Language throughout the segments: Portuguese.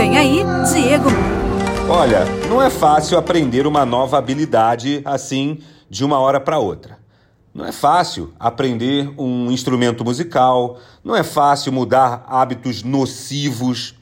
Vem aí, Diego. Olha, não é fácil aprender uma nova habilidade assim de uma hora para outra. Não é fácil aprender um instrumento musical, não é fácil mudar hábitos nocivos,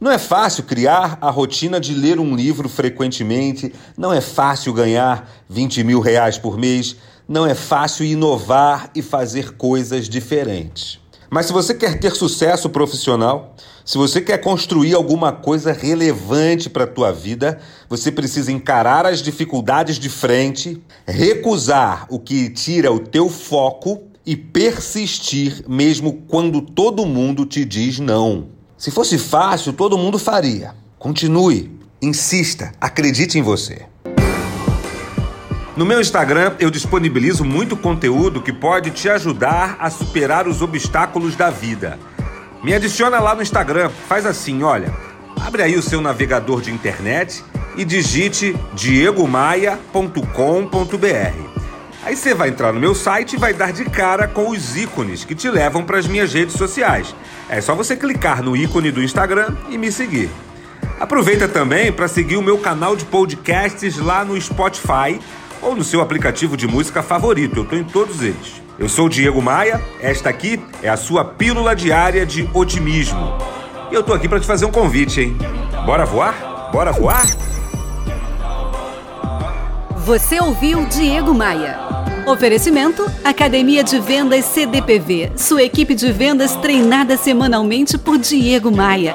não é fácil criar a rotina de ler um livro frequentemente, não é fácil ganhar 20 mil reais por mês, não é fácil inovar e fazer coisas diferentes. Mas se você quer ter sucesso profissional, se você quer construir alguma coisa relevante para a tua vida, você precisa encarar as dificuldades de frente, recusar o que tira o teu foco e persistir mesmo quando todo mundo te diz não. Se fosse fácil, todo mundo faria. Continue, insista, acredite em você. No meu Instagram, eu disponibilizo muito conteúdo que pode te ajudar a superar os obstáculos da vida. Me adiciona lá no Instagram, faz assim, olha, abre aí o seu navegador de internet e digite diegomaia.com.br. Aí você vai entrar no meu site e vai dar de cara com os ícones que te levam para as minhas redes sociais. É só você clicar no ícone do Instagram e me seguir. Aproveita também para seguir o meu canal de podcasts lá no Spotify ou no seu aplicativo de música favorito. Eu estou em todos eles. Eu sou o Diego Maia, esta aqui é a sua pílula diária de otimismo. E eu estou aqui para te fazer um convite, hein? Bora voar? Bora voar? Você ouviu Diego Maia. Oferecimento: Academia de Vendas CDPV. Sua equipe de vendas treinada semanalmente por Diego Maia.